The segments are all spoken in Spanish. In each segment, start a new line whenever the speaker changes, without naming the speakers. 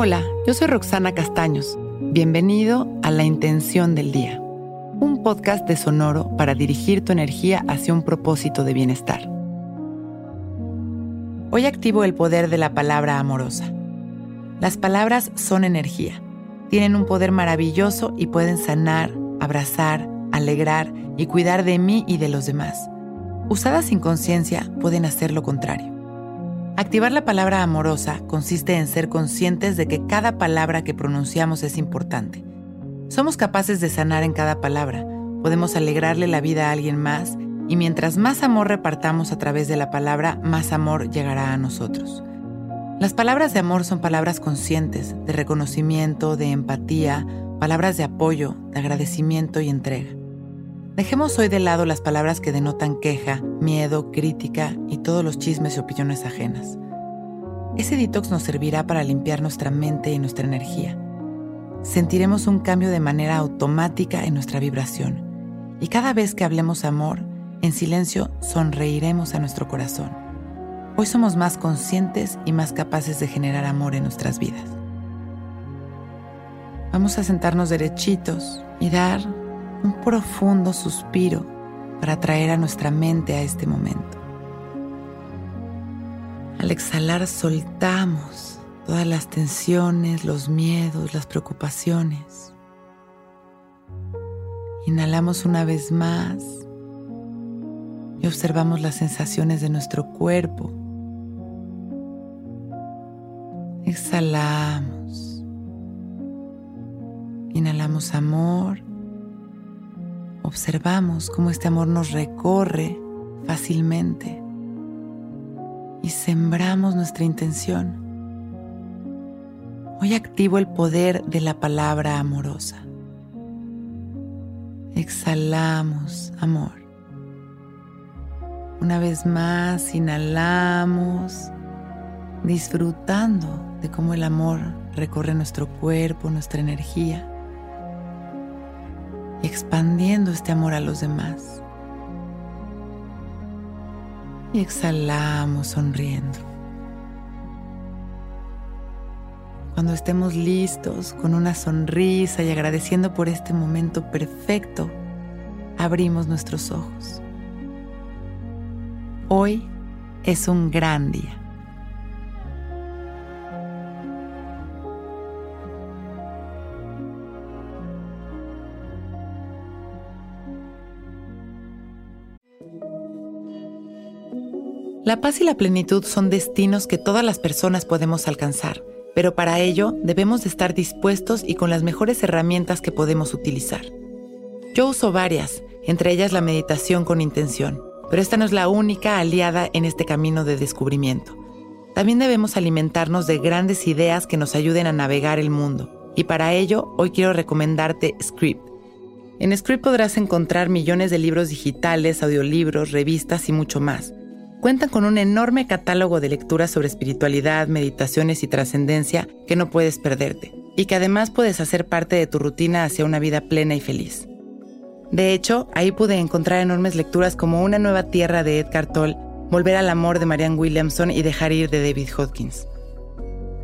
Hola, yo soy Roxana Castaños. Bienvenido a La Intención del Día, un podcast de Sonoro para dirigir tu energía hacia un propósito de bienestar. Hoy activo el poder de la palabra amorosa. Las palabras son energía, tienen un poder maravilloso y pueden sanar, abrazar, alegrar y cuidar de mí y de los demás. Usadas sin conciencia pueden hacer lo contrario. Activar la palabra amorosa consiste en ser conscientes de que cada palabra que pronunciamos es importante. Somos capaces de sanar en cada palabra, podemos alegrarle la vida a alguien más y mientras más amor repartamos a través de la palabra, más amor llegará a nosotros. Las palabras de amor son palabras conscientes, de reconocimiento, de empatía, palabras de apoyo, de agradecimiento y entrega. Dejemos hoy de lado las palabras que denotan queja, miedo, crítica y todos los chismes y opiniones ajenas. Ese detox nos servirá para limpiar nuestra mente y nuestra energía. Sentiremos un cambio de manera automática en nuestra vibración y cada vez que hablemos amor, en silencio sonreiremos a nuestro corazón. Hoy somos más conscientes y más capaces de generar amor en nuestras vidas. Vamos a sentarnos derechitos y dar un profundo suspiro para traer a nuestra mente a este momento. Al exhalar soltamos todas las tensiones, los miedos, las preocupaciones. Inhalamos una vez más y observamos las sensaciones de nuestro cuerpo. Exhalamos. Inhalamos amor observamos cómo este amor nos recorre fácilmente y sembramos nuestra intención. Hoy activo el poder de la palabra amorosa. Exhalamos amor. Una vez más, inhalamos, disfrutando de cómo el amor recorre nuestro cuerpo, nuestra energía expandiendo este amor a los demás. Y exhalamos sonriendo. Cuando estemos listos con una sonrisa y agradeciendo por este momento perfecto, abrimos nuestros ojos. Hoy es un gran día. La paz y la plenitud son destinos que todas las personas podemos alcanzar, pero para ello debemos de estar dispuestos y con las mejores herramientas que podemos utilizar. Yo uso varias, entre ellas la meditación con intención, pero esta no es la única aliada en este camino de descubrimiento. También debemos alimentarnos de grandes ideas que nos ayuden a navegar el mundo, y para ello hoy quiero recomendarte Script. En Script podrás encontrar millones de libros digitales, audiolibros, revistas y mucho más cuentan con un enorme catálogo de lecturas sobre espiritualidad, meditaciones y trascendencia que no puedes perderte, y que además puedes hacer parte de tu rutina hacia una vida plena y feliz. De hecho, ahí pude encontrar enormes lecturas como Una nueva tierra de Edgar Toll, Volver al amor de Marianne Williamson y Dejar ir de David Hodkins.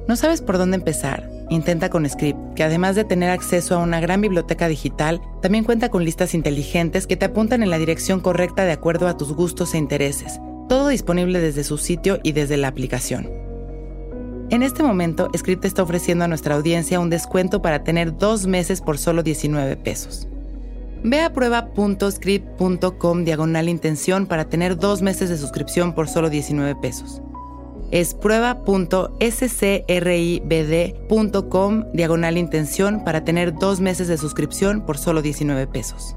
¿No sabes por dónde empezar? Intenta con Script, que además de tener acceso a una gran biblioteca digital, también cuenta con listas inteligentes que te apuntan en la dirección correcta de acuerdo a tus gustos e intereses todo disponible desde su sitio y desde la aplicación. En este momento, Script está ofreciendo a nuestra audiencia un descuento para tener dos meses por solo 19 pesos. Ve a prueba.script.com diagonal intención para tener dos meses de suscripción por solo 19 pesos. Es prueba.scribd.com diagonal intención para tener dos meses de suscripción por solo 19 pesos.